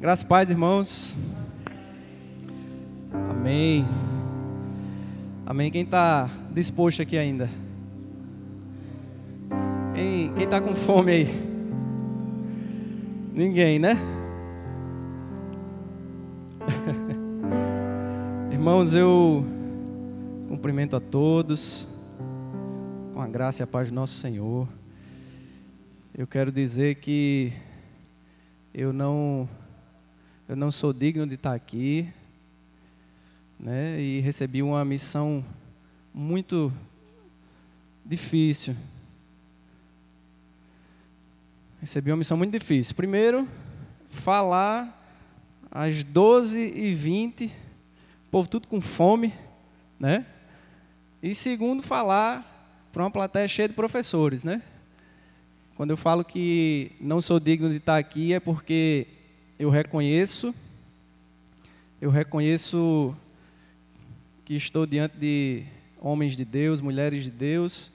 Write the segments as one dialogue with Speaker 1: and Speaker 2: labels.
Speaker 1: Graças a paz, irmãos. Amém. Amém. Quem está disposto aqui ainda? Quem está com fome aí? Ninguém, né? Irmãos, eu cumprimento a todos com a graça e a paz do nosso Senhor. Eu quero dizer que eu não eu não sou digno de estar aqui, né? E recebi uma missão muito difícil. Recebi uma missão muito difícil. Primeiro, falar às 12h20, o povo tudo com fome, né? E segundo, falar para uma plateia cheia de professores, né? Quando eu falo que não sou digno de estar aqui é porque eu reconheço, eu reconheço que estou diante de homens de Deus, mulheres de Deus,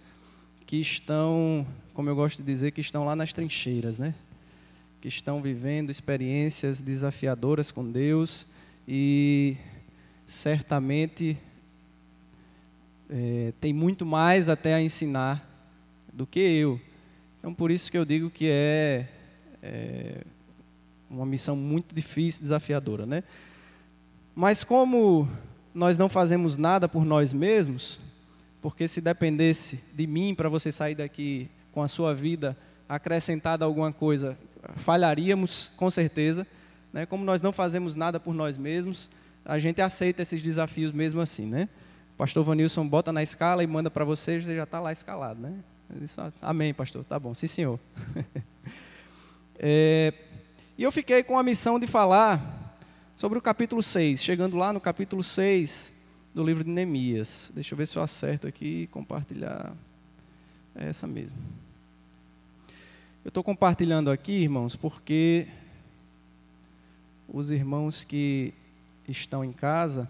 Speaker 1: que estão, como eu gosto de dizer, que estão lá nas trincheiras, né? Que estão vivendo experiências desafiadoras com Deus e certamente é, tem muito mais até a ensinar do que eu. Então, por isso que eu digo que é, é uma missão muito difícil, desafiadora, né? Mas como nós não fazemos nada por nós mesmos, porque se dependesse de mim para você sair daqui com a sua vida acrescentada alguma coisa, falharíamos com certeza. Né? Como nós não fazemos nada por nós mesmos, a gente aceita esses desafios mesmo assim, né? O pastor Vanilson bota na escala e manda para você, você já está lá escalado, né? Amém, pastor. Tá bom, sim, senhor. é, e eu fiquei com a missão de falar sobre o capítulo 6, chegando lá no capítulo 6 do livro de Neemias. Deixa eu ver se eu acerto aqui e compartilhar. É essa mesmo. Eu estou compartilhando aqui, irmãos, porque os irmãos que estão em casa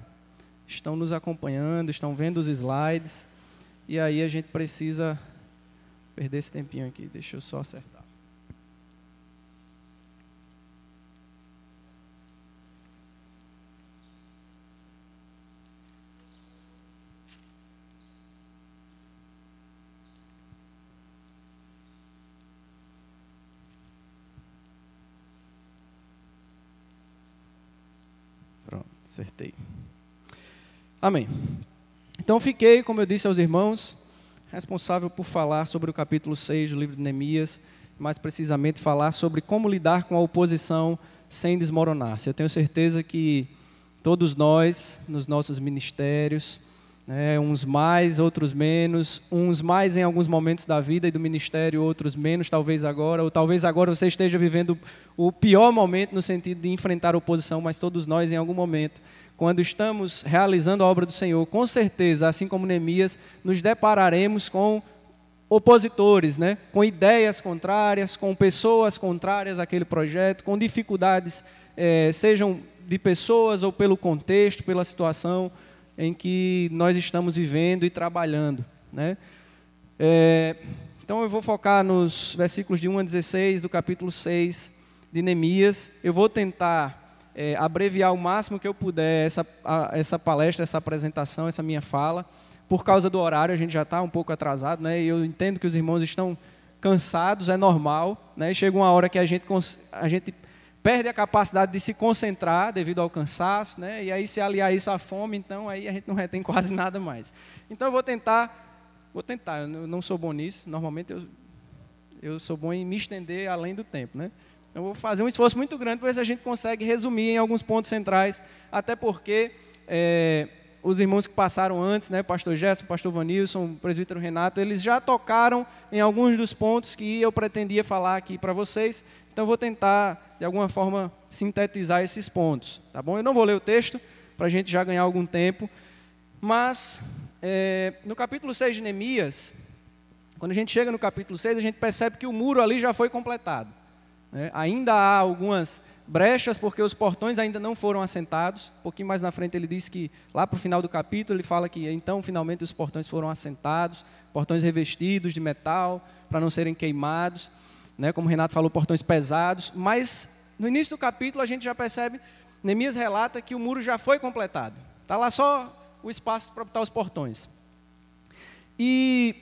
Speaker 1: estão nos acompanhando, estão vendo os slides, e aí a gente precisa perder esse tempinho aqui. Deixa eu só acertar. Acertei. Amém. Então fiquei, como eu disse aos irmãos, responsável por falar sobre o capítulo 6 do livro de Neemias, mais precisamente falar sobre como lidar com a oposição sem desmoronar-se. Eu tenho certeza que todos nós, nos nossos ministérios, né, uns mais, outros menos, uns mais em alguns momentos da vida e do ministério, outros menos, talvez agora, ou talvez agora você esteja vivendo o pior momento no sentido de enfrentar oposição, mas todos nós em algum momento, quando estamos realizando a obra do Senhor, com certeza, assim como Neemias, nos depararemos com opositores, né? com ideias contrárias, com pessoas contrárias àquele projeto, com dificuldades, eh, sejam de pessoas ou pelo contexto, pela situação em que nós estamos vivendo e trabalhando. Né? É, então eu vou focar nos versículos de 1 a 16 do capítulo 6 de Neemias. Eu vou tentar é, abreviar o máximo que eu puder essa, a, essa palestra, essa apresentação, essa minha fala. Por causa do horário, a gente já está um pouco atrasado, né? e eu entendo que os irmãos estão cansados, é normal. Né? Chega uma hora que a gente, a gente perde a capacidade de se concentrar devido ao cansaço, né? E aí se aliar isso à fome, então aí a gente não retém quase nada mais. Então eu vou tentar, vou tentar, eu não sou bom nisso, normalmente eu, eu sou bom em me estender além do tempo, né? Eu vou fazer um esforço muito grande para ver se a gente consegue resumir em alguns pontos centrais, até porque é, os irmãos que passaram antes, né, pastor Gerson, pastor Vanilson, presbítero Renato, eles já tocaram em alguns dos pontos que eu pretendia falar aqui para vocês. Então, vou tentar, de alguma forma, sintetizar esses pontos. Tá bom? Eu não vou ler o texto, para a gente já ganhar algum tempo. Mas, é, no capítulo 6 de Neemias, quando a gente chega no capítulo 6, a gente percebe que o muro ali já foi completado. Né? Ainda há algumas brechas, porque os portões ainda não foram assentados. Um pouquinho mais na frente ele diz que, lá para o final do capítulo, ele fala que então finalmente os portões foram assentados, portões revestidos de metal, para não serem queimados né, como o Renato falou, portões pesados, mas no início do capítulo a gente já percebe, Neemias relata que o muro já foi completado. Está lá só o espaço para botar os portões. E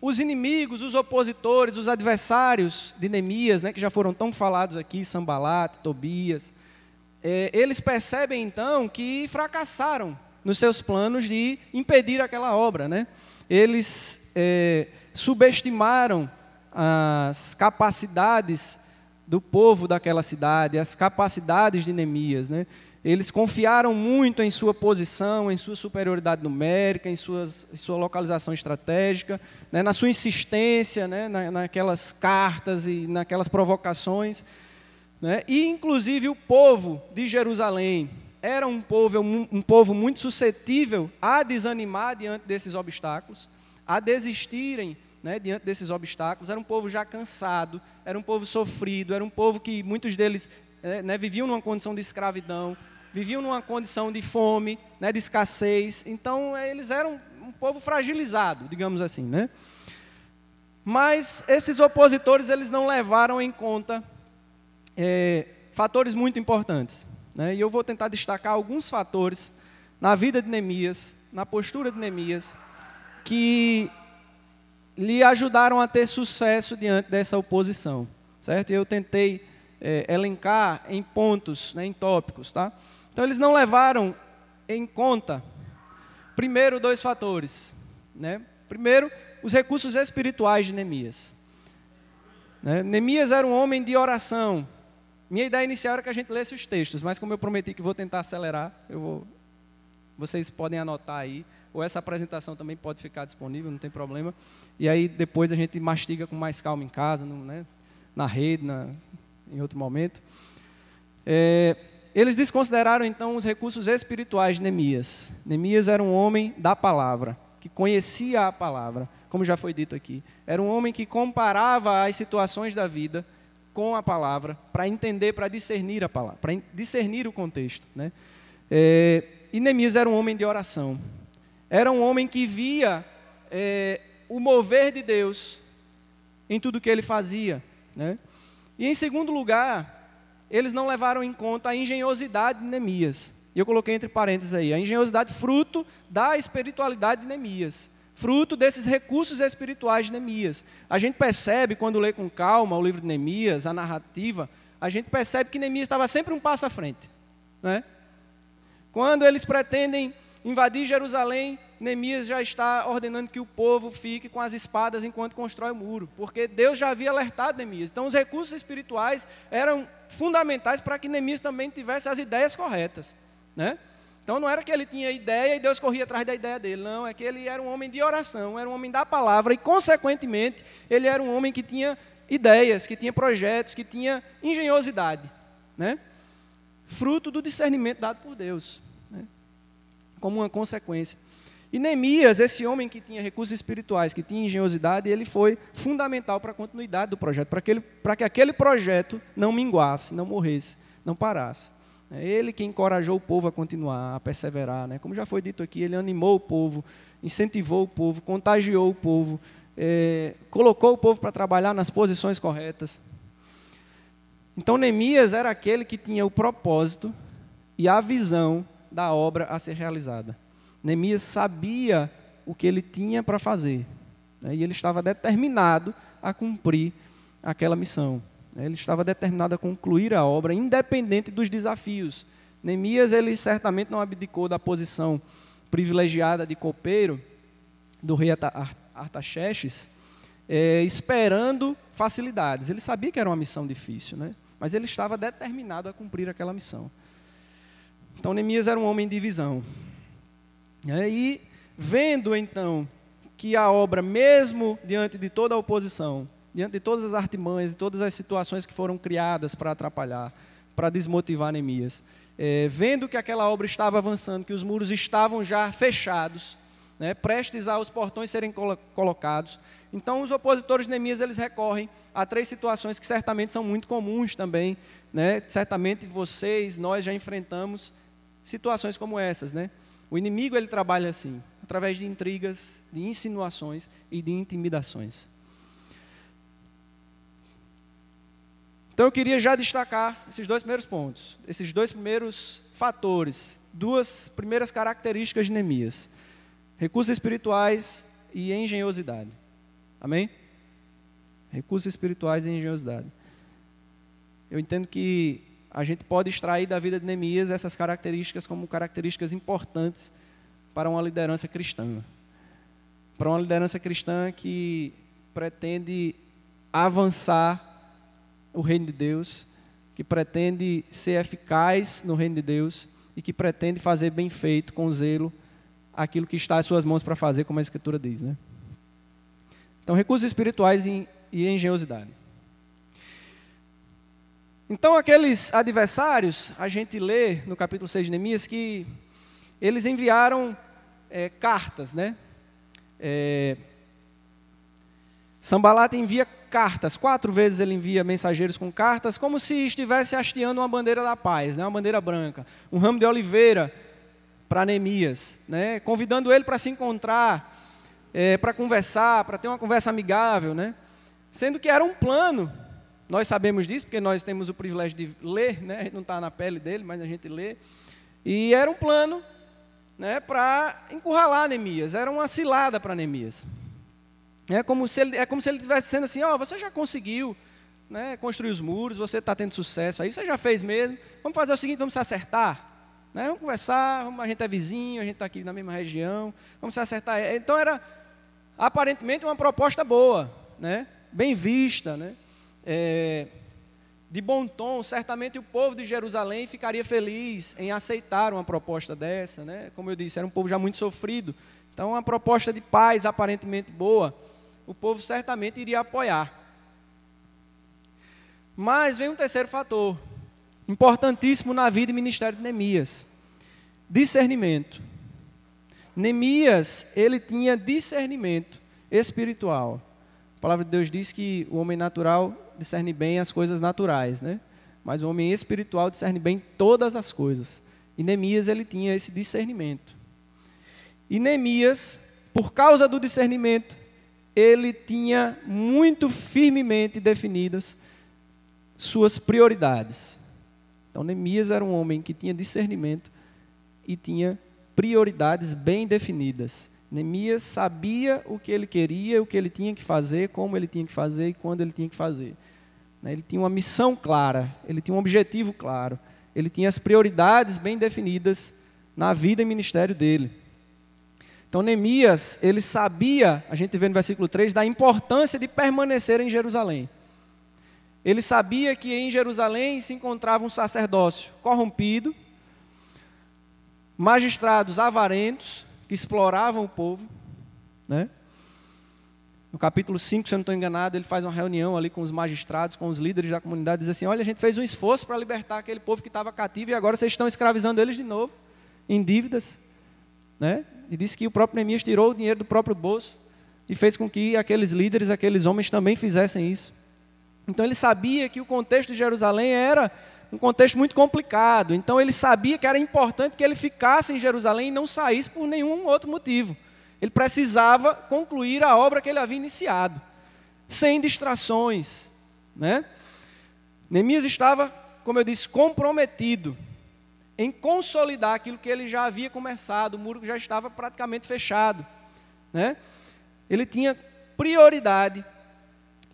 Speaker 1: os inimigos, os opositores, os adversários de Neemias, né, que já foram tão falados aqui, Sambalat, Tobias, é, eles percebem então que fracassaram nos seus planos de impedir aquela obra. Né? Eles é, subestimaram as capacidades do povo daquela cidade, as capacidades de Neemias. Né? Eles confiaram muito em sua posição, em sua superioridade numérica, em, suas, em sua localização estratégica, né? na sua insistência, né? Na, naquelas cartas e naquelas provocações. Né? E, inclusive, o povo de Jerusalém era um povo, um, um povo muito suscetível a desanimar diante desses obstáculos, a desistirem né, diante desses obstáculos. Era um povo já cansado, era um povo sofrido, era um povo que muitos deles é, né, viviam numa condição de escravidão, viviam numa condição de fome, né, de escassez. Então, é, eles eram um povo fragilizado, digamos assim. Né? Mas esses opositores eles não levaram em conta é, fatores muito importantes. Né? E eu vou tentar destacar alguns fatores na vida de Neemias, na postura de Neemias, que lhe ajudaram a ter sucesso diante dessa oposição, certo? Eu tentei é, elencar em pontos, né, em tópicos, tá? Então eles não levaram em conta, primeiro, dois fatores, né? Primeiro, os recursos espirituais de Neemias. Né? Neemias era um homem de oração. Minha ideia inicial era que a gente lesse os textos, mas como eu prometi que vou tentar acelerar, eu vou, vocês podem anotar aí ou essa apresentação também pode ficar disponível, não tem problema. E aí depois a gente mastiga com mais calma em casa, no, né, na rede, na, em outro momento. É, eles desconsideraram então os recursos espirituais de Neemias. Neemias era um homem da palavra, que conhecia a palavra, como já foi dito aqui. Era um homem que comparava as situações da vida com a palavra, para entender, para discernir a palavra, para discernir o contexto. Né? É, e Neemias era um homem de oração. Era um homem que via é, o mover de Deus em tudo que ele fazia. Né? E em segundo lugar, eles não levaram em conta a engenhosidade de Neemias. E eu coloquei entre parênteses aí, a engenhosidade fruto da espiritualidade de Neemias, fruto desses recursos espirituais de Neemias. A gente percebe, quando lê com calma o livro de Neemias, a narrativa, a gente percebe que Neemias estava sempre um passo à frente. Né? Quando eles pretendem invadir Jerusalém, Neemias já está ordenando que o povo fique com as espadas enquanto constrói o muro, porque Deus já havia alertado Neemias. Então, os recursos espirituais eram fundamentais para que Neemias também tivesse as ideias corretas, né? Então, não era que ele tinha ideia e Deus corria atrás da ideia dele, não, é que ele era um homem de oração, era um homem da palavra e, consequentemente, ele era um homem que tinha ideias, que tinha projetos, que tinha engenhosidade, né? Fruto do discernimento dado por Deus como uma consequência. E Neemias, esse homem que tinha recursos espirituais, que tinha engenhosidade, ele foi fundamental para a continuidade do projeto, para que, que aquele projeto não minguasse, não morresse, não parasse. É ele que encorajou o povo a continuar, a perseverar. Né? Como já foi dito aqui, ele animou o povo, incentivou o povo, contagiou o povo, é, colocou o povo para trabalhar nas posições corretas. Então, Neemias era aquele que tinha o propósito e a visão da obra a ser realizada. Neemias sabia o que ele tinha para fazer né, e ele estava determinado a cumprir aquela missão. Ele estava determinado a concluir a obra, independente dos desafios. Neemias, ele certamente não abdicou da posição privilegiada de copeiro do rei Artaxerxes, é, esperando facilidades. Ele sabia que era uma missão difícil, né? Mas ele estava determinado a cumprir aquela missão. Então Neemias era um homem de visão. E vendo então que a obra, mesmo diante de toda a oposição, diante de todas as artimanhas, de todas as situações que foram criadas para atrapalhar, para desmotivar Neemias, é, vendo que aquela obra estava avançando, que os muros estavam já fechados, né, prestes aos portões serem colo colocados, então os opositores de Neemias eles recorrem a três situações que certamente são muito comuns também, né, certamente vocês, nós já enfrentamos situações como essas, né? O inimigo ele trabalha assim, através de intrigas, de insinuações e de intimidações. Então eu queria já destacar esses dois primeiros pontos, esses dois primeiros fatores, duas primeiras características de Neemias: recursos espirituais e engenhosidade. Amém? Recursos espirituais e engenhosidade. Eu entendo que a gente pode extrair da vida de Neemias essas características como características importantes para uma liderança cristã. Para uma liderança cristã que pretende avançar o reino de Deus, que pretende ser eficaz no reino de Deus e que pretende fazer bem feito, com zelo, aquilo que está às suas mãos para fazer, como a Escritura diz. Né? Então, recursos espirituais e engenhosidade. Então, aqueles adversários, a gente lê no capítulo 6 de Neemias que eles enviaram é, cartas, né? É, Sambalat envia cartas, quatro vezes ele envia mensageiros com cartas, como se estivesse hasteando uma bandeira da paz, né? uma bandeira branca, um ramo de oliveira para Neemias, né? convidando ele para se encontrar, é, para conversar, para ter uma conversa amigável, né? sendo que era um plano, nós sabemos disso, porque nós temos o privilégio de ler, né? a gente não está na pele dele, mas a gente lê, e era um plano né, para encurralar Neemias, era uma cilada para Neemias. É como se ele, é como se ele estivesse dizendo assim, ó, oh, você já conseguiu né, construir os muros, você está tendo sucesso aí, você já fez mesmo, vamos fazer o seguinte, vamos se acertar. Né, vamos conversar, a gente é vizinho, a gente está aqui na mesma região, vamos se acertar. Então era aparentemente uma proposta boa, né, bem vista, né, é, de bom tom, certamente o povo de Jerusalém ficaria feliz em aceitar uma proposta dessa, né? Como eu disse, era um povo já muito sofrido. Então, uma proposta de paz aparentemente boa o povo certamente iria apoiar. Mas vem um terceiro fator, importantíssimo na vida e ministério de Neemias: discernimento. Neemias, ele tinha discernimento espiritual. A palavra de Deus diz que o homem natural discerne bem as coisas naturais, né? Mas o homem espiritual discerne bem todas as coisas. E Neemias, ele tinha esse discernimento. E Neemias, por causa do discernimento, ele tinha muito firmemente definidas suas prioridades. Então, Neemias era um homem que tinha discernimento e tinha prioridades bem definidas. Neemias sabia o que ele queria, o que ele tinha que fazer, como ele tinha que fazer e quando ele tinha que fazer. Né, ele tinha uma missão clara, ele tinha um objetivo claro, ele tinha as prioridades bem definidas na vida e ministério dele. Então, Neemias, ele sabia, a gente vê no versículo 3, da importância de permanecer em Jerusalém. Ele sabia que em Jerusalém se encontrava um sacerdócio corrompido, magistrados avarentos, que exploravam o povo. Né? No capítulo 5, se eu não estou enganado, ele faz uma reunião ali com os magistrados, com os líderes da comunidade, diz assim: Olha, a gente fez um esforço para libertar aquele povo que estava cativo e agora vocês estão escravizando eles de novo, em dívidas. Né? E disse que o próprio Neemias tirou o dinheiro do próprio bolso e fez com que aqueles líderes, aqueles homens também fizessem isso. Então ele sabia que o contexto de Jerusalém era um contexto muito complicado. Então ele sabia que era importante que ele ficasse em Jerusalém e não saísse por nenhum outro motivo. Ele precisava concluir a obra que ele havia iniciado, sem distrações. Né? Neemias estava, como eu disse, comprometido em consolidar aquilo que ele já havia começado, o muro já estava praticamente fechado. Né? Ele tinha prioridade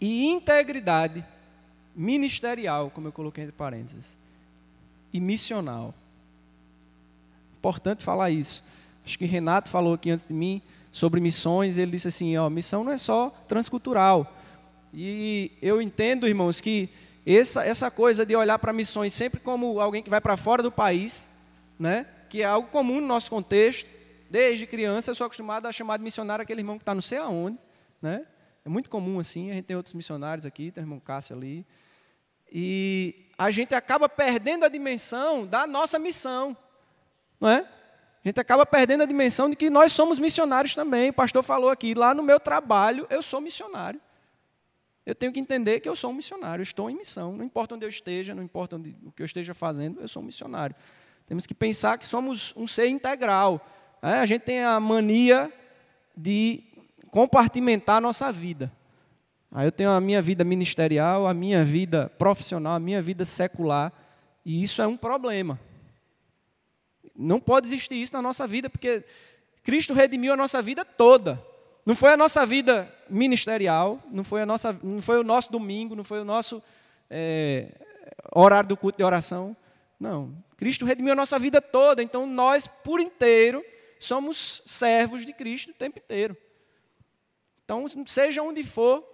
Speaker 1: e integridade ministerial, como eu coloquei entre parênteses, e missional. Importante falar isso. Acho que Renato falou aqui antes de mim sobre missões, ele disse assim, ó, missão não é só transcultural. E eu entendo, irmãos, que essa, essa coisa de olhar para missões sempre como alguém que vai para fora do país, né? que é algo comum no nosso contexto. Desde criança eu sou acostumado a chamar de missionário aquele irmão que está não sei aonde. Né? É muito comum assim, a gente tem outros missionários aqui, tem o irmão Cássio ali. E a gente acaba perdendo a dimensão da nossa missão. Não é? A gente acaba perdendo a dimensão de que nós somos missionários também. O pastor falou aqui, lá no meu trabalho eu sou missionário eu tenho que entender que eu sou um missionário, eu estou em missão. Não importa onde eu esteja, não importa onde, o que eu esteja fazendo, eu sou um missionário. Temos que pensar que somos um ser integral. É, a gente tem a mania de compartimentar a nossa vida. Aí eu tenho a minha vida ministerial, a minha vida profissional, a minha vida secular, e isso é um problema. Não pode existir isso na nossa vida, porque Cristo redimiu a nossa vida toda. Não foi a nossa vida ministerial, não foi, a nossa, não foi o nosso domingo, não foi o nosso é, horário do culto de oração. Não. Cristo redimiu a nossa vida toda, então nós, por inteiro, somos servos de Cristo o tempo inteiro. Então, seja onde for,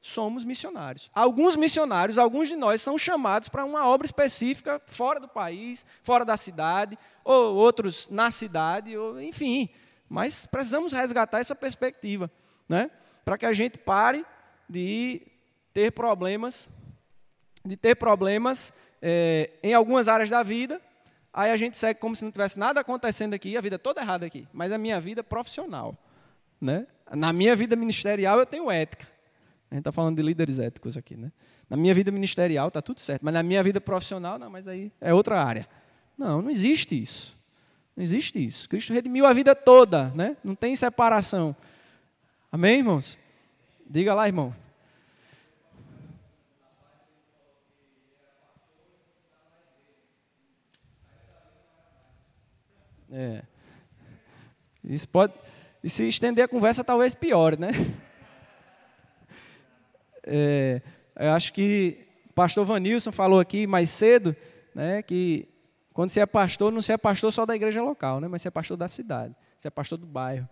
Speaker 1: somos missionários. Alguns missionários, alguns de nós, são chamados para uma obra específica fora do país, fora da cidade, ou outros na cidade, ou, enfim. Mas precisamos resgatar essa perspectiva, né? para que a gente pare de ter problemas, de ter problemas é, em algumas áreas da vida, aí a gente segue como se não tivesse nada acontecendo aqui, a vida toda errada aqui, mas a minha vida profissional. Né? Na minha vida ministerial eu tenho ética. A gente está falando de líderes éticos aqui, né? Na minha vida ministerial está tudo certo, mas na minha vida profissional, não, mas aí é outra área. Não, não existe isso. Não existe isso. Cristo redimiu a vida toda, né? Não tem separação. Amém, irmãos? Diga lá, irmão. É. Isso pode. E se estender a conversa, talvez piore, né? É, eu acho que o pastor Vanilson falou aqui mais cedo, né, que quando você é pastor, não você é pastor só da igreja local, né, mas você é pastor da cidade, você é pastor do bairro.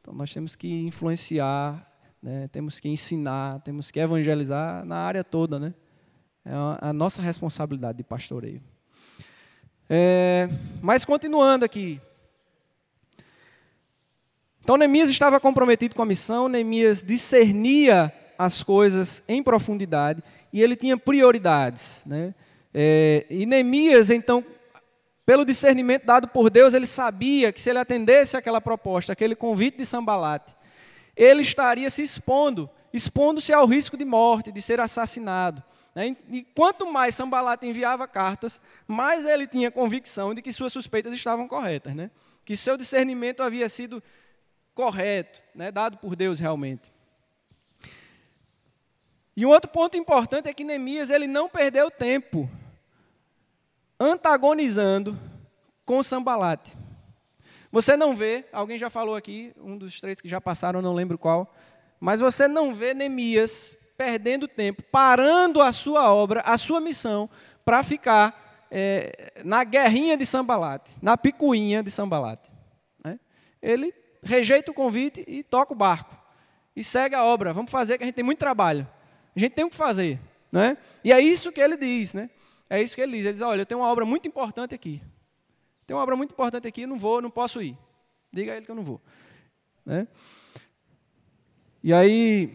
Speaker 1: Então nós temos que influenciar, né, temos que ensinar, temos que evangelizar na área toda, né? É a nossa responsabilidade de pastoreio. É, mas continuando aqui. Então Neemias estava comprometido com a missão, Neemias discernia as coisas em profundidade e ele tinha prioridades. Né? É, e Neemias, então, pelo discernimento dado por Deus, ele sabia que se ele atendesse aquela proposta, aquele convite de Sambalate, ele estaria se expondo, expondo-se ao risco de morte, de ser assassinado. Né? E quanto mais Sambalate enviava cartas, mais ele tinha convicção de que suas suspeitas estavam corretas, né? que seu discernimento havia sido correto, né? dado por Deus realmente. E um outro ponto importante é que Neemias ele não perdeu tempo antagonizando com Sambalate. Você não vê, alguém já falou aqui, um dos três que já passaram, não lembro qual, mas você não vê Neemias perdendo tempo, parando a sua obra, a sua missão, para ficar é, na guerrinha de Sambalate, na picuinha de Sambalate. Né? Ele rejeita o convite e toca o barco. E segue a obra. Vamos fazer que a gente tem muito trabalho. A gente tem o que fazer. Né? E é isso que ele diz. Né? É isso que ele diz. Ele diz, olha, eu tenho uma obra muito importante aqui. Tem uma obra muito importante aqui, não vou, não posso ir. Diga a ele que eu não vou. Né? E aí,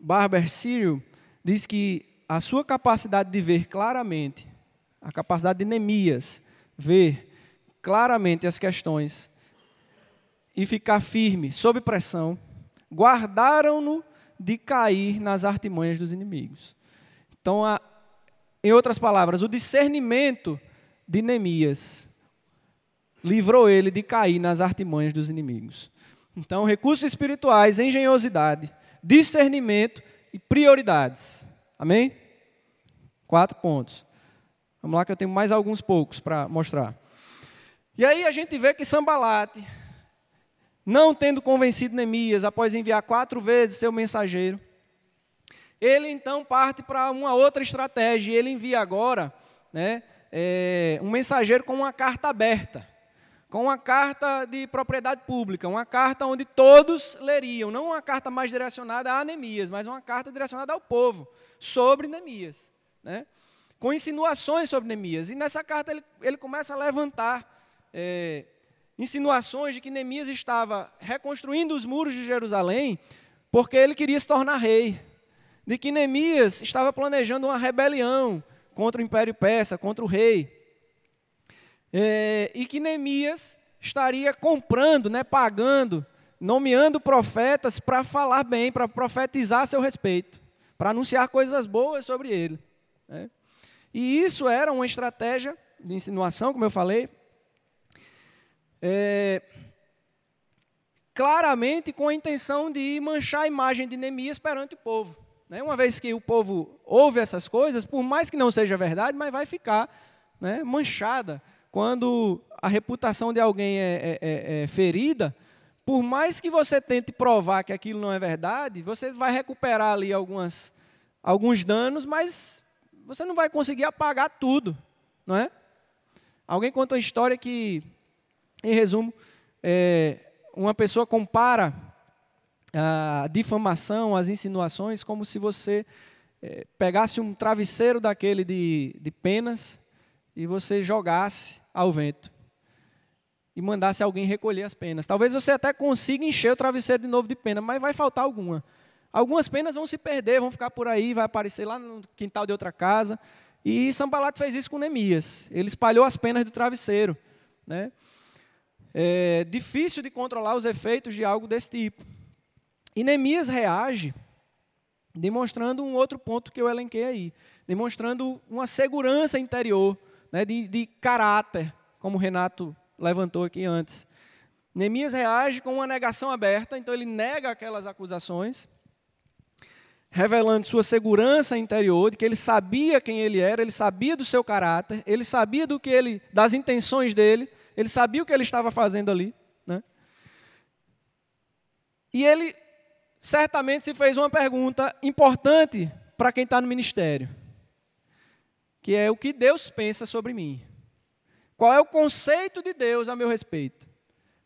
Speaker 1: Barber Círio diz que a sua capacidade de ver claramente, a capacidade de Neemias ver claramente as questões e ficar firme sob pressão, guardaram-no de cair nas artimanhas dos inimigos. Então, a, em outras palavras, o discernimento de Neemias livrou ele de cair nas artimanhas dos inimigos. Então, recursos espirituais, engenhosidade, discernimento e prioridades. Amém? Quatro pontos. Vamos lá que eu tenho mais alguns poucos para mostrar. E aí a gente vê que Sambalate, não tendo convencido Neemias, após enviar quatro vezes seu mensageiro, ele então parte para uma outra estratégia. Ele envia agora né, é, um mensageiro com uma carta aberta, com uma carta de propriedade pública, uma carta onde todos leriam, não uma carta mais direcionada a Neemias, mas uma carta direcionada ao povo, sobre Neemias. Né, com insinuações sobre Neemias. E nessa carta ele, ele começa a levantar. É, insinuações de que Neemias estava reconstruindo os muros de Jerusalém porque ele queria se tornar rei, de que Neemias estava planejando uma rebelião contra o Império Persa, contra o rei, é, e que Neemias estaria comprando, né, pagando, nomeando profetas para falar bem, para profetizar a seu respeito, para anunciar coisas boas sobre ele. Né? E isso era uma estratégia de insinuação, como eu falei, é, claramente com a intenção de manchar a imagem de Neemias perante o povo. Né? Uma vez que o povo ouve essas coisas, por mais que não seja verdade, mas vai ficar né, manchada. Quando a reputação de alguém é, é, é, é ferida, por mais que você tente provar que aquilo não é verdade, você vai recuperar ali algumas, alguns danos, mas você não vai conseguir apagar tudo, não é? Alguém conta uma história que, em resumo, é, uma pessoa compara a difamação, as insinuações, como se você é, pegasse um travesseiro daquele de, de penas e você jogasse ao vento e mandasse alguém recolher as penas. Talvez você até consiga encher o travesseiro de novo de pena, mas vai faltar alguma. Algumas penas vão se perder, vão ficar por aí, vai aparecer lá no quintal de outra casa. E Sambalat fez isso com Neemias. Ele espalhou as penas do travesseiro. Né? É difícil de controlar os efeitos de algo desse tipo. E Neemias reage demonstrando um outro ponto que eu elenquei aí, demonstrando uma segurança interior, né, de, de caráter, como o Renato levantou aqui antes. Neemias reage com uma negação aberta, então ele nega aquelas acusações, revelando sua segurança interior, de que ele sabia quem ele era, ele sabia do seu caráter, ele sabia do que ele, das intenções dele, ele sabia o que ele estava fazendo ali. Né? E ele certamente se fez uma pergunta importante para quem está no ministério, que é o que Deus pensa sobre mim. Qual é o conceito de Deus a meu respeito?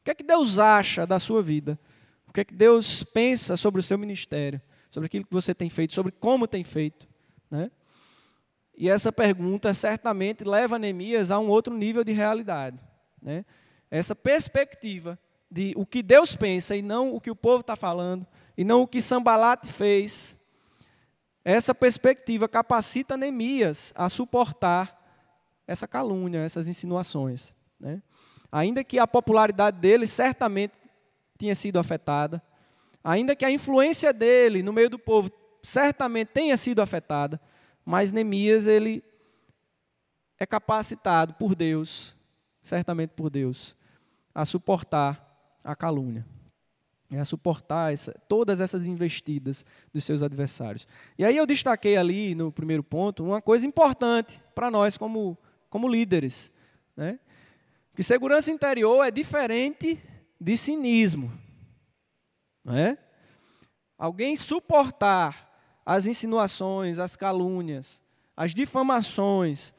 Speaker 1: O que é que Deus acha da sua vida? O que é que Deus pensa sobre o seu ministério? Sobre aquilo que você tem feito, sobre como tem feito? Né? E essa pergunta certamente leva Neemias a um outro nível de realidade. Né? Essa perspectiva de o que Deus pensa e não o que o povo está falando, e não o que Sambalat fez. Essa perspectiva capacita Neemias a suportar essa calúnia, essas insinuações. Né? Ainda que a popularidade dele certamente tinha sido afetada, ainda que a influência dele no meio do povo certamente tenha sido afetada, mas Neemias ele é capacitado por Deus, certamente por Deus, a suportar a calúnia, a suportar essa, todas essas investidas dos seus adversários. E aí eu destaquei ali no primeiro ponto uma coisa importante para nós como como líderes. Né? Que segurança interior é diferente de cinismo. Não é? Alguém suportar as insinuações, as calúnias, as difamações,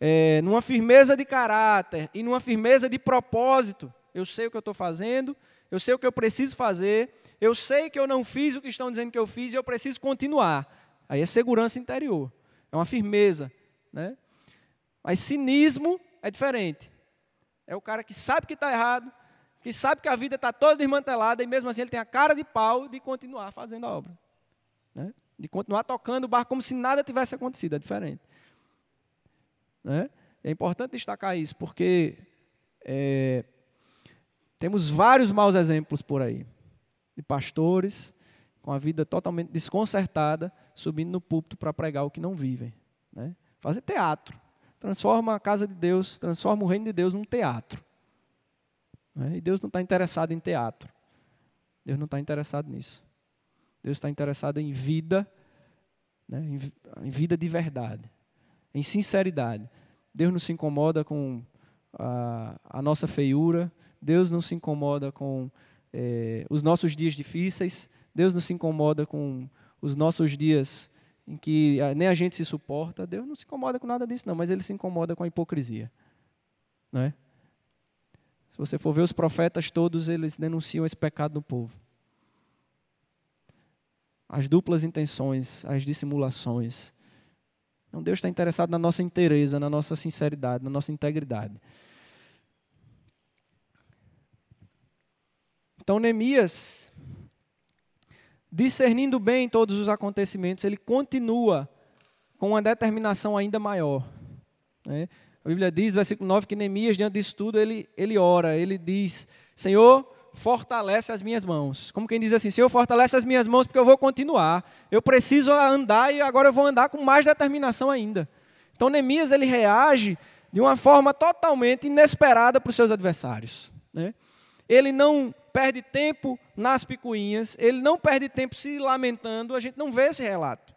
Speaker 1: é, numa firmeza de caráter e numa firmeza de propósito. Eu sei o que eu estou fazendo, eu sei o que eu preciso fazer, eu sei que eu não fiz o que estão dizendo que eu fiz e eu preciso continuar. Aí é segurança interior, é uma firmeza. Né? Mas cinismo é diferente. É o cara que sabe que está errado, que sabe que a vida está toda desmantelada e mesmo assim ele tem a cara de pau de continuar fazendo a obra. Né? De continuar tocando o barco como se nada tivesse acontecido. É diferente. Né? É importante destacar isso, porque é, temos vários maus exemplos por aí. De pastores com a vida totalmente desconcertada, subindo no púlpito para pregar o que não vivem. Né? Fazer teatro transforma a casa de Deus, transforma o reino de Deus num teatro. Né? E Deus não está interessado em teatro. Deus não está interessado nisso. Deus está interessado em vida, né? em vida de verdade, em sinceridade. Deus não se incomoda com a, a nossa feiura, Deus não se incomoda com é, os nossos dias difíceis, Deus não se incomoda com os nossos dias em que nem a gente se suporta, Deus não se incomoda com nada disso, não, mas ele se incomoda com a hipocrisia. Não é? Se você for ver os profetas todos, eles denunciam esse pecado do povo. As duplas intenções, as dissimulações. Então Deus está interessado na nossa inteireza, na nossa sinceridade, na nossa integridade. Então Neemias discernindo bem todos os acontecimentos, ele continua com uma determinação ainda maior. Né? A Bíblia diz, versículo 9, que Neemias, diante disso tudo, ele, ele ora, ele diz: Senhor, fortalece as minhas mãos. Como quem diz assim: Senhor, fortalece as minhas mãos, porque eu vou continuar. Eu preciso andar e agora eu vou andar com mais determinação ainda. Então, Neemias, ele reage de uma forma totalmente inesperada para os seus adversários. Né? ele não perde tempo nas picuinhas, ele não perde tempo se lamentando, a gente não vê esse relato.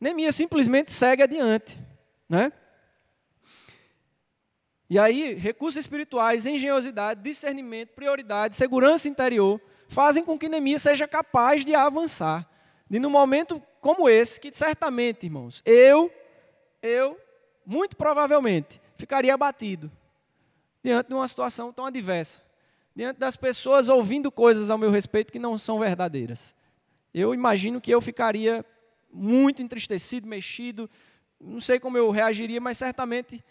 Speaker 1: Neemias simplesmente segue adiante. Né? E aí, recursos espirituais, engenhosidade, discernimento, prioridade, segurança interior, fazem com que Neemias seja capaz de avançar. E num momento como esse, que certamente, irmãos, eu, eu, muito provavelmente, ficaria abatido diante de uma situação tão adversa, diante das pessoas ouvindo coisas ao meu respeito que não são verdadeiras. Eu imagino que eu ficaria muito entristecido, mexido, não sei como eu reagiria, mas certamente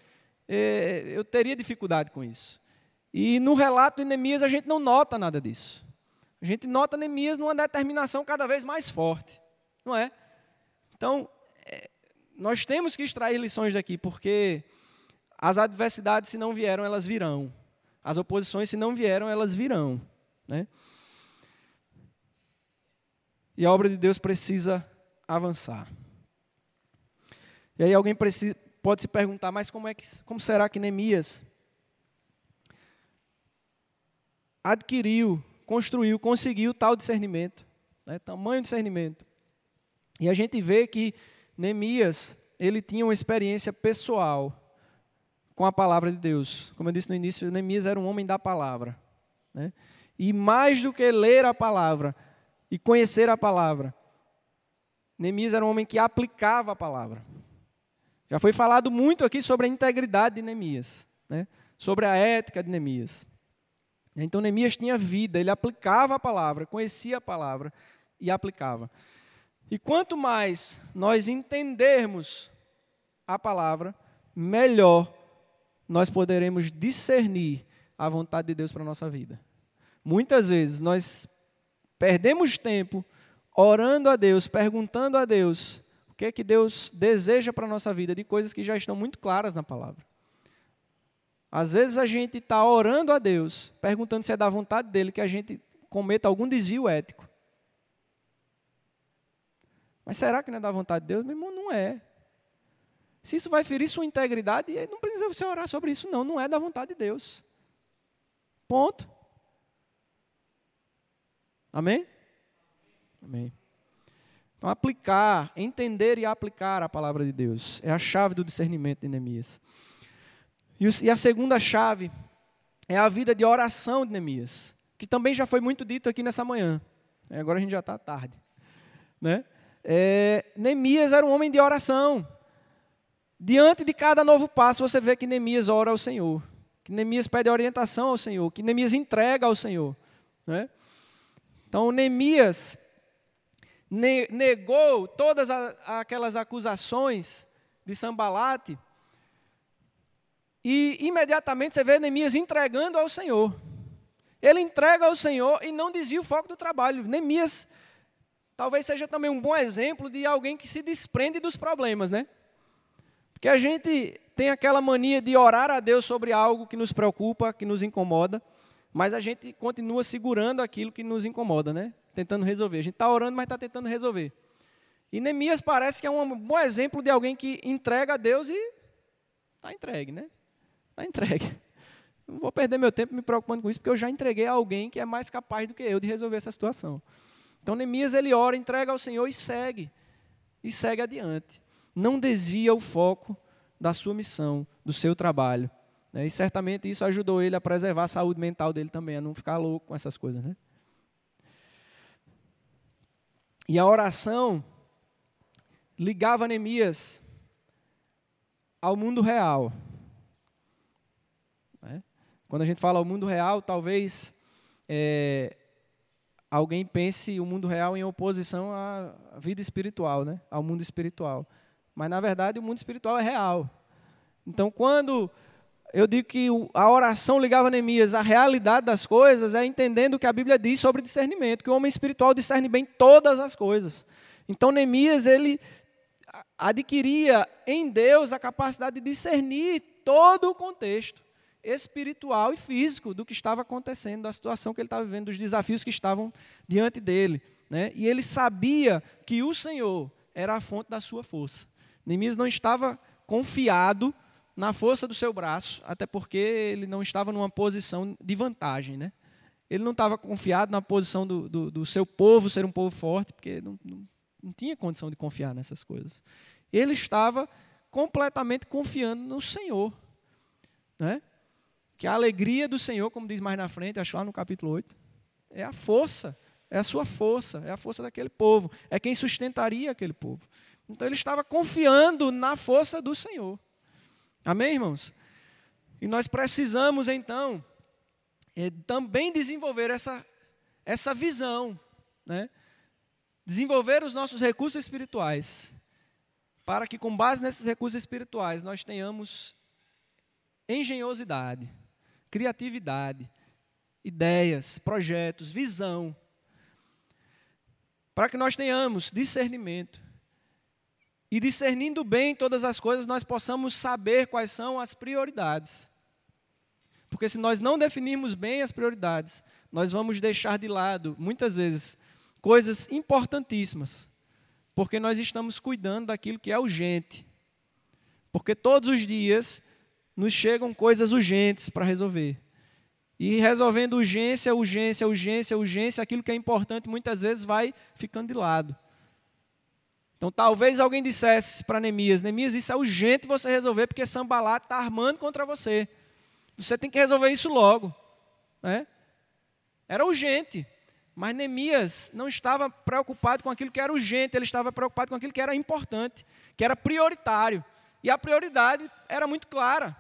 Speaker 1: eu teria dificuldade com isso. E no relato de Neemias a gente não nota nada disso. A gente nota Neemias numa determinação cada vez mais forte, não é? Então, é, nós temos que extrair lições daqui, porque as adversidades, se não vieram, elas virão. As oposições, se não vieram, elas virão. Né? E a obra de Deus precisa avançar. E aí alguém precisa, pode se perguntar, mas como, é que, como será que Neemias adquiriu, construiu, conseguiu tal discernimento, né, tamanho discernimento? E a gente vê que Neemias, ele tinha uma experiência pessoal com a palavra de Deus. Como eu disse no início, Neemias era um homem da palavra. Né? E mais do que ler a palavra e conhecer a palavra, Neemias era um homem que aplicava a palavra. Já foi falado muito aqui sobre a integridade de Neemias, né? sobre a ética de Neemias. Então Neemias tinha vida, ele aplicava a palavra, conhecia a palavra e aplicava. E quanto mais nós entendermos a palavra, melhor nós poderemos discernir a vontade de Deus para a nossa vida. Muitas vezes nós perdemos tempo orando a Deus, perguntando a Deus que é que Deus deseja para a nossa vida, de coisas que já estão muito claras na palavra. Às vezes a gente está orando a Deus, perguntando se é da vontade dele que a gente cometa algum desvio ético. Mas será que não é da vontade de Deus? Meu irmão, não é. Se isso vai ferir sua integridade, não precisa você orar sobre isso, não. Não é da vontade de Deus. Ponto. Amém? Amém. Então, aplicar, entender e aplicar a palavra de Deus é a chave do discernimento de Neemias. E a segunda chave é a vida de oração de Neemias, que também já foi muito dito aqui nessa manhã. Agora a gente já está tarde. Né? É, Neemias era um homem de oração. Diante de cada novo passo, você vê que Neemias ora ao Senhor, que Neemias pede orientação ao Senhor, que Neemias entrega ao Senhor. Né? Então, Neemias negou todas aquelas acusações de Sambalate e imediatamente você vê Neemias entregando ao Senhor. Ele entrega ao Senhor e não desvia o foco do trabalho. Neemias talvez seja também um bom exemplo de alguém que se desprende dos problemas, né? Porque a gente tem aquela mania de orar a Deus sobre algo que nos preocupa, que nos incomoda, mas a gente continua segurando aquilo que nos incomoda, né? Tentando resolver. A gente está orando, mas está tentando resolver. E Neemias parece que é um bom exemplo de alguém que entrega a Deus e está entregue, né? Está entregue. Não vou perder meu tempo me preocupando com isso, porque eu já entreguei a alguém que é mais capaz do que eu de resolver essa situação. Então Neemias ele ora, entrega ao Senhor e segue. E segue adiante. Não desvia o foco da sua missão, do seu trabalho. Né? E certamente isso ajudou ele a preservar a saúde mental dele também, a não ficar louco com essas coisas. Né? E a oração ligava Neemias ao mundo real. Né? Quando a gente fala ao mundo real, talvez é, alguém pense o mundo real em oposição à vida espiritual, né? ao mundo espiritual. Mas, na verdade, o mundo espiritual é real. Então, quando eu digo que a oração ligava Neemias à realidade das coisas, é entendendo o que a Bíblia diz sobre discernimento, que o homem espiritual discerne bem todas as coisas. Então Neemias, ele adquiria em Deus a capacidade de discernir todo o contexto espiritual e físico do que estava acontecendo, da situação que ele estava vivendo, dos desafios que estavam diante dele. Né? E ele sabia que o Senhor era a fonte da sua força. Neemias não estava confiado na força do seu braço, até porque ele não estava numa posição de vantagem, né? ele não estava confiado na posição do, do, do, seu povo ser um povo forte, porque não, não, não tinha condição de confiar nessas coisas. Ele estava completamente confiando no Senhor. Né? Que a alegria do Senhor, como diz mais na frente, acho lá no capítulo 8, é a força, é a sua força, é a força daquele povo, é quem sustentaria aquele povo. Então ele estava confiando na força do Senhor. Amém, irmãos? E nós precisamos, então, é, também desenvolver essa, essa visão, né? desenvolver os nossos recursos espirituais, para que, com base nesses recursos espirituais, nós tenhamos engenhosidade, criatividade, ideias, projetos, visão, para que nós tenhamos discernimento. E discernindo bem todas as coisas, nós possamos saber quais são as prioridades. Porque se nós não definirmos bem as prioridades, nós vamos deixar de lado, muitas vezes, coisas importantíssimas. Porque nós estamos cuidando daquilo que é urgente. Porque todos os dias nos chegam coisas urgentes para resolver. E resolvendo urgência, urgência, urgência, urgência, aquilo que é importante muitas vezes vai ficando de lado. Então talvez alguém dissesse para Neemias, Neemias, isso é urgente você resolver porque Sambalat está armando contra você. Você tem que resolver isso logo. Né? Era urgente. Mas Neemias não estava preocupado com aquilo que era urgente, ele estava preocupado com aquilo que era importante, que era prioritário. E a prioridade era muito clara: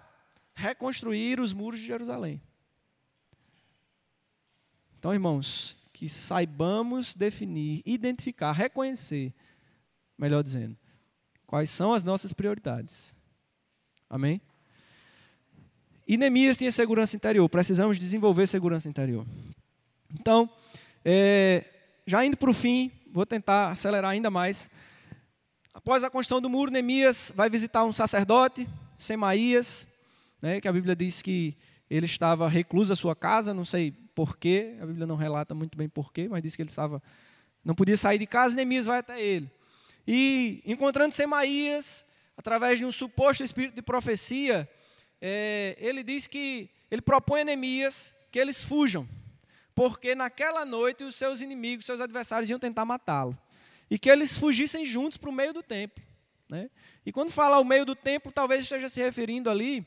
Speaker 1: reconstruir os muros de Jerusalém. Então, irmãos, que saibamos definir, identificar, reconhecer, melhor dizendo, quais são as nossas prioridades. Amém? E Neemias tinha segurança interior, precisamos desenvolver segurança interior. Então, é, já indo para o fim, vou tentar acelerar ainda mais. Após a construção do muro, Neemias vai visitar um sacerdote, Semaías, né, que a Bíblia diz que ele estava recluso à sua casa, não sei porquê, a Bíblia não relata muito bem porquê, mas diz que ele estava, não podia sair de casa, Neemias vai até ele. E encontrando Semaías, através de um suposto espírito de profecia, é, ele diz que ele propõe a Neemias que eles fujam, porque naquela noite os seus inimigos, seus adversários iam tentar matá-lo, e que eles fugissem juntos para o meio do templo. Né? E quando fala o meio do templo, talvez esteja se referindo ali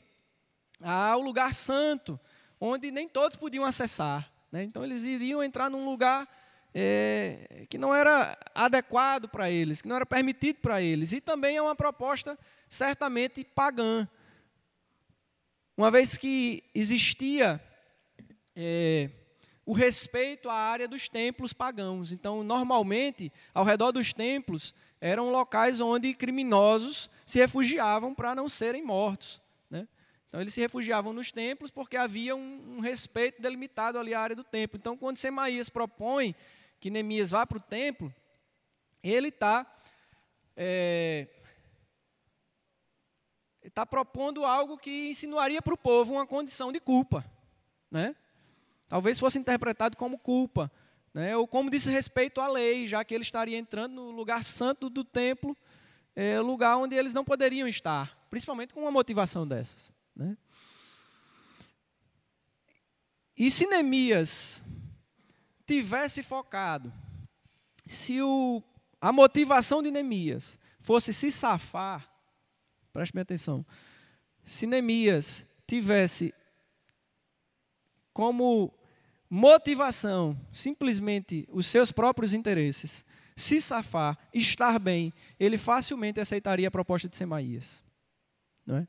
Speaker 1: ao lugar santo, onde nem todos podiam acessar. Né? Então eles iriam entrar num lugar é, que não era adequado para eles, que não era permitido para eles. E também é uma proposta certamente pagã. Uma vez que existia é, o respeito à área dos templos pagãos. Então, normalmente, ao redor dos templos, eram locais onde criminosos se refugiavam para não serem mortos. Então eles se refugiavam nos templos porque havia um, um respeito delimitado ali à área do templo. Então quando Semaías propõe que Neemias vá para o templo, ele está é, está propondo algo que insinuaria para o povo uma condição de culpa, né? Talvez fosse interpretado como culpa, né? Ou como disse respeito à lei, já que ele estaria entrando no lugar santo do templo, é, lugar onde eles não poderiam estar, principalmente com uma motivação dessas. Né? E se Neemias tivesse focado, se o, a motivação de Neemias fosse se safar, preste bem atenção, se Neemias tivesse como motivação simplesmente os seus próprios interesses, se safar, estar bem, ele facilmente aceitaria a proposta de Semaías. Não é?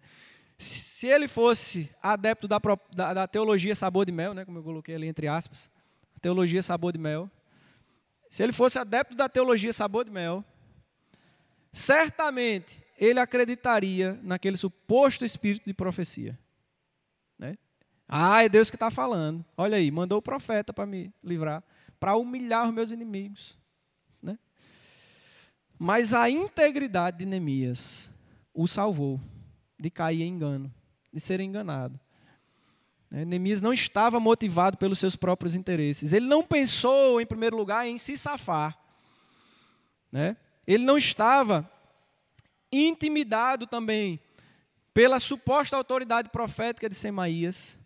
Speaker 1: Se ele fosse adepto da, da, da, teologia sabor de mel, né, como eu coloquei ali entre aspas, teologia sabor de mel, se ele fosse adepto da teologia sabor de mel, certamente ele acreditaria naquele suposto espírito de profecia. Né? Ah, é Deus que está falando. Olha aí, mandou o profeta para me livrar, para humilhar os meus inimigos. Né? Mas a integridade de Neemias o salvou de cair em engano, de ser enganado. Né, Neemias não estava motivado pelos seus próprios interesses. Ele não pensou, em primeiro lugar, em se safar. Né? Ele não estava intimidado também pela suposta autoridade profética de Semaías.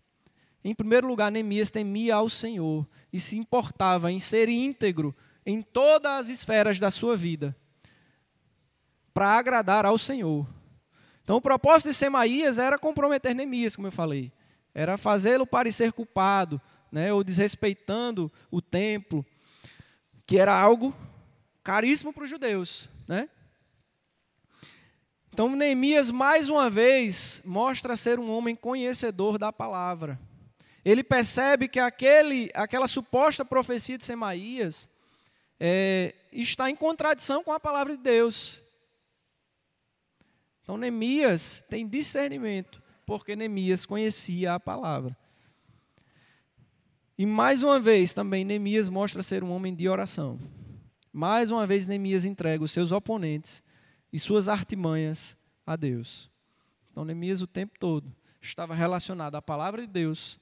Speaker 1: Em primeiro lugar, Neemias temia ao Senhor e se importava em ser íntegro em todas as esferas da sua vida para agradar ao Senhor. Então, o propósito de Semaías era comprometer Neemias, como eu falei, era fazê-lo parecer culpado, né, ou desrespeitando o templo, que era algo caríssimo para os judeus, né? Então, Neemias, mais uma vez, mostra ser um homem conhecedor da palavra. Ele percebe que aquele, aquela suposta profecia de Semaías é, está em contradição com a palavra de Deus. Então, Neemias tem discernimento, porque Neemias conhecia a palavra. E mais uma vez, também, Neemias mostra ser um homem de oração. Mais uma vez, Neemias entrega os seus oponentes e suas artimanhas a Deus. Então, Neemias o tempo todo estava relacionado à palavra de Deus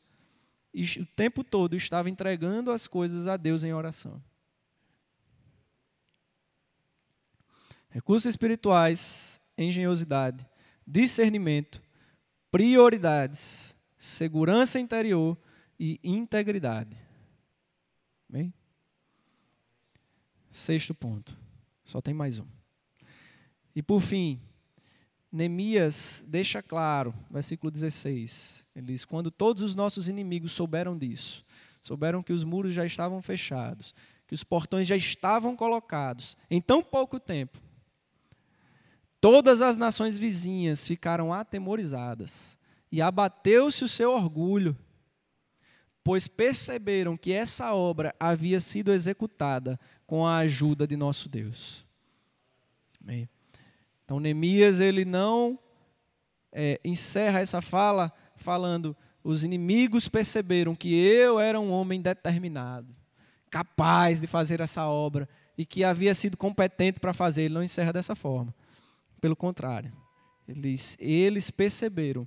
Speaker 1: e o tempo todo estava entregando as coisas a Deus em oração. Recursos espirituais, engenhosidade, discernimento, prioridades, segurança interior e integridade. Sexto ponto. Só tem mais um. E por fim, Neemias deixa claro, versículo 16. Ele diz: Quando todos os nossos inimigos souberam disso, souberam que os muros já estavam fechados, que os portões já estavam colocados, em tão pouco tempo, todas as nações vizinhas ficaram atemorizadas e abateu-se o seu orgulho, pois perceberam que essa obra havia sido executada com a ajuda de nosso Deus. Amém. Então, Neemias, ele não é, encerra essa fala falando: os inimigos perceberam que eu era um homem determinado, capaz de fazer essa obra e que havia sido competente para fazer. Ele não encerra dessa forma. Pelo contrário, eles, eles perceberam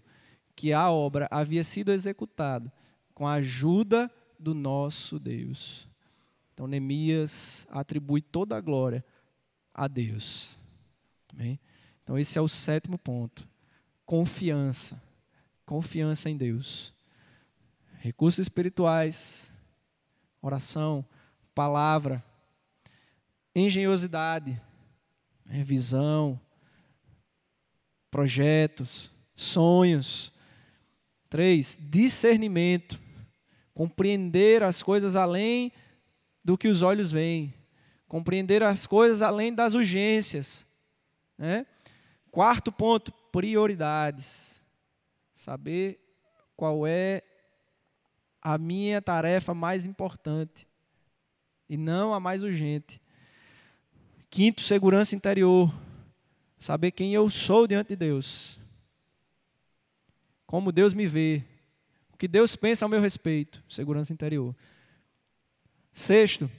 Speaker 1: que a obra havia sido executada com a ajuda do nosso Deus. Então, Neemias atribui toda a glória a Deus. Amém? Então, esse é o sétimo ponto. Confiança. Confiança em Deus. Recursos espirituais, oração, palavra, engenhosidade, visão, projetos, sonhos. Três, discernimento. Compreender as coisas além do que os olhos veem. Compreender as coisas além das urgências. Né? Quarto ponto, prioridades. Saber qual é a minha tarefa mais importante e não a mais urgente. Quinto, segurança interior. Saber quem eu sou diante de Deus. Como Deus me vê. O que Deus pensa ao meu respeito. Segurança interior. Sexto,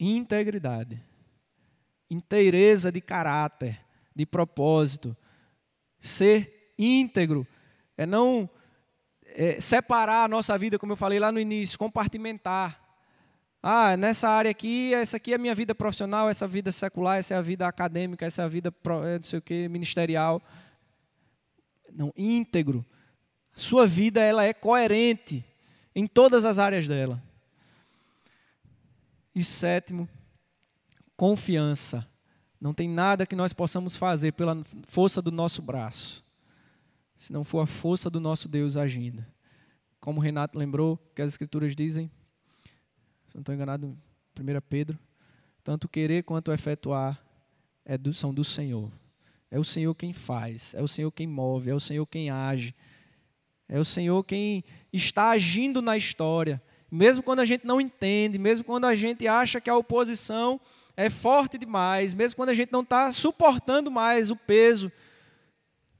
Speaker 1: integridade. Inteireza de caráter de propósito. Ser íntegro é não é, separar a nossa vida, como eu falei lá no início, compartimentar. Ah, nessa área aqui, essa aqui é a minha vida profissional, essa vida secular, essa é a vida acadêmica, essa é a vida é, não sei o que, ministerial. Não, íntegro. Sua vida ela é coerente em todas as áreas dela. E sétimo, confiança. Não tem nada que nós possamos fazer pela força do nosso braço, se não for a força do nosso Deus agindo. Como Renato lembrou, que as Escrituras dizem, não estou enganado, 1 Pedro, tanto querer quanto efetuar é do, são do Senhor. É o Senhor quem faz, é o Senhor quem move, é o Senhor quem age, é o Senhor quem está agindo na história. Mesmo quando a gente não entende, mesmo quando a gente acha que a oposição é forte demais, mesmo quando a gente não está suportando mais o peso,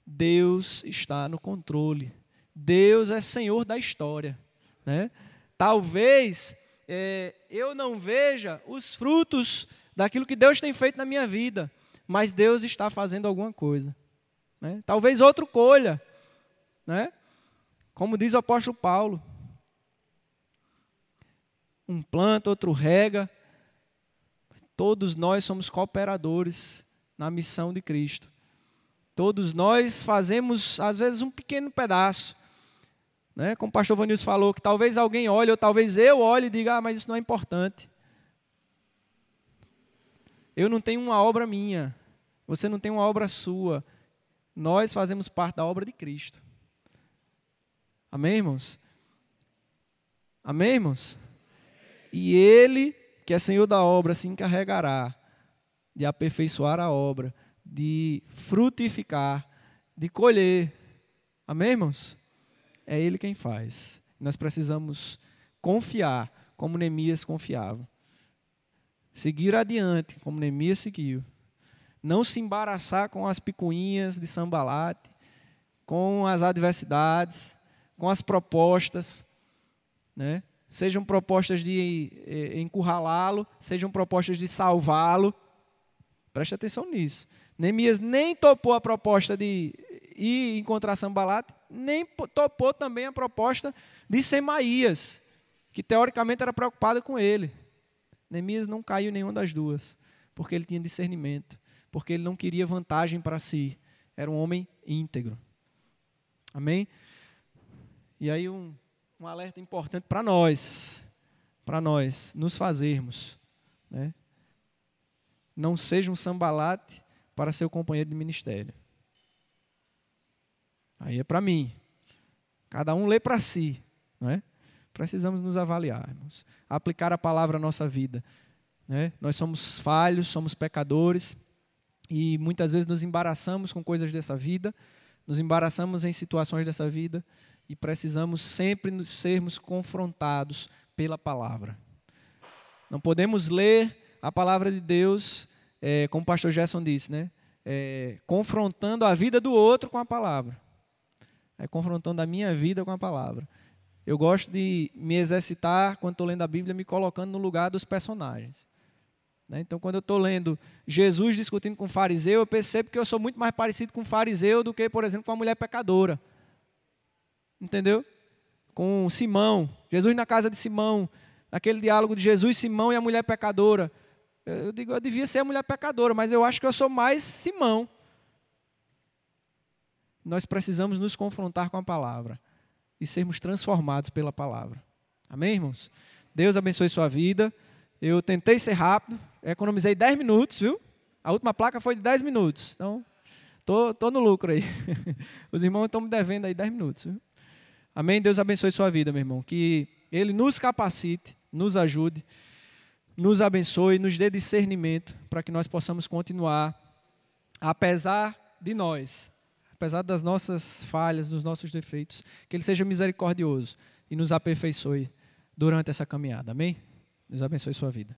Speaker 1: Deus está no controle. Deus é Senhor da história. Né? Talvez é, eu não veja os frutos daquilo que Deus tem feito na minha vida, mas Deus está fazendo alguma coisa. Né? Talvez outro colha. Né? Como diz o apóstolo Paulo. Um planta, outro rega, Todos nós somos cooperadores na missão de Cristo. Todos nós fazemos, às vezes, um pequeno pedaço, Né? Como o pastor Vanilson falou, que talvez alguém olhe, ou talvez eu olhe e diga, ah, mas isso não é importante. Eu não tenho uma obra minha, você não tem uma obra sua. Nós fazemos parte da obra de Cristo. Amém, irmãos? Amém, irmãos? E Ele, que é Senhor da obra, se encarregará de aperfeiçoar a obra, de frutificar, de colher. Amém, irmãos? É Ele quem faz. Nós precisamos confiar, como Neemias confiava. Seguir adiante, como Neemias seguiu. Não se embaraçar com as picuinhas de sambalate, com as adversidades, com as propostas, né? sejam propostas de eh, encurralá-lo, sejam propostas de salvá-lo. Preste atenção nisso. Neemias nem topou a proposta de ir encontrar Sambalat, nem topou também a proposta de Semaías, que teoricamente era preocupado com ele. Neemias não caiu em nenhuma das duas, porque ele tinha discernimento, porque ele não queria vantagem para si. Era um homem íntegro. Amém? E aí um, um alerta importante para nós, para nós nos fazermos. Né? Não seja um sambalate para seu companheiro de ministério. Aí é para mim. Cada um lê para si. Não é? Precisamos nos avaliar, irmãos. Aplicar a palavra à nossa vida. Né? Nós somos falhos, somos pecadores e muitas vezes nos embaraçamos com coisas dessa vida, nos embaraçamos em situações dessa vida e precisamos sempre nos sermos confrontados pela palavra. Não podemos ler a palavra de Deus, é, como o pastor Gerson disse, né? É, confrontando a vida do outro com a palavra é confrontando a minha vida com a palavra. Eu gosto de me exercitar, quando estou lendo a Bíblia, me colocando no lugar dos personagens. Né? Então, quando eu estou lendo Jesus discutindo com o fariseu, eu percebo que eu sou muito mais parecido com o fariseu do que, por exemplo, com a mulher pecadora. Entendeu? Com Simão, Jesus na casa de Simão, aquele diálogo de Jesus, Simão e a mulher pecadora. Eu digo, eu devia ser a mulher pecadora, mas eu acho que eu sou mais Simão nós precisamos nos confrontar com a palavra e sermos transformados pela palavra. Amém, irmãos? Deus abençoe sua vida. Eu tentei ser rápido, economizei 10 minutos, viu? A última placa foi de 10 minutos. Então, tô, tô no lucro aí. Os irmãos estão me devendo aí 10 minutos. Viu? Amém? Deus abençoe sua vida, meu irmão. Que Ele nos capacite, nos ajude, nos abençoe, nos dê discernimento para que nós possamos continuar, apesar de nós, apesar das nossas falhas, dos nossos defeitos, que Ele seja misericordioso e nos aperfeiçoe durante essa caminhada. Amém? Deus abençoe sua vida.